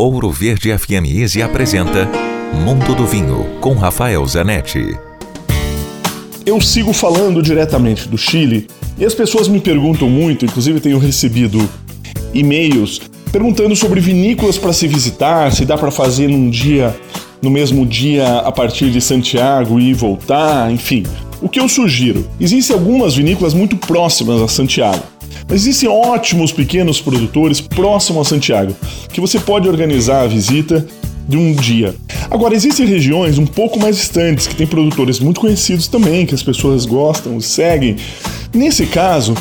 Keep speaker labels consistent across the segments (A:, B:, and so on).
A: Ouro Verde FM Easy apresenta Mundo do Vinho com Rafael Zanetti.
B: Eu sigo falando diretamente do Chile e as pessoas me perguntam muito, inclusive tenho recebido e-mails perguntando sobre vinícolas para se visitar, se dá para fazer num dia, no mesmo dia a partir de Santiago e voltar, enfim. O que eu sugiro? Existem algumas vinícolas muito próximas a Santiago. Mas existem ótimos pequenos produtores próximos a Santiago, que você pode organizar a visita de um dia. Agora, existem regiões um pouco mais distantes que têm produtores muito conhecidos também, que as pessoas gostam seguem. Nesse caso,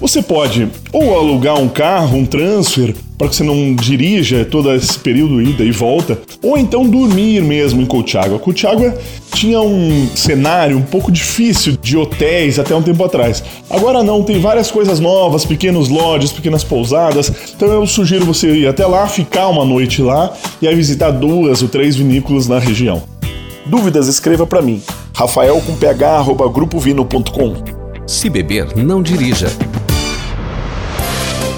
B: você pode ou alugar um carro, um transfer, para que você não dirija todo esse período ida e volta, ou então dormir mesmo em Colchagua. Colchagua tinha um cenário um pouco difícil de hotéis até um tempo atrás. Agora não, tem várias coisas novas, pequenos lodges, pequenas pousadas. Então eu sugiro você ir até lá, ficar uma noite lá e aí visitar duas ou três vinícolas na região. Dúvidas, escreva para mim. Rafael com ph, grupovino.com.
A: Se beber, não dirija.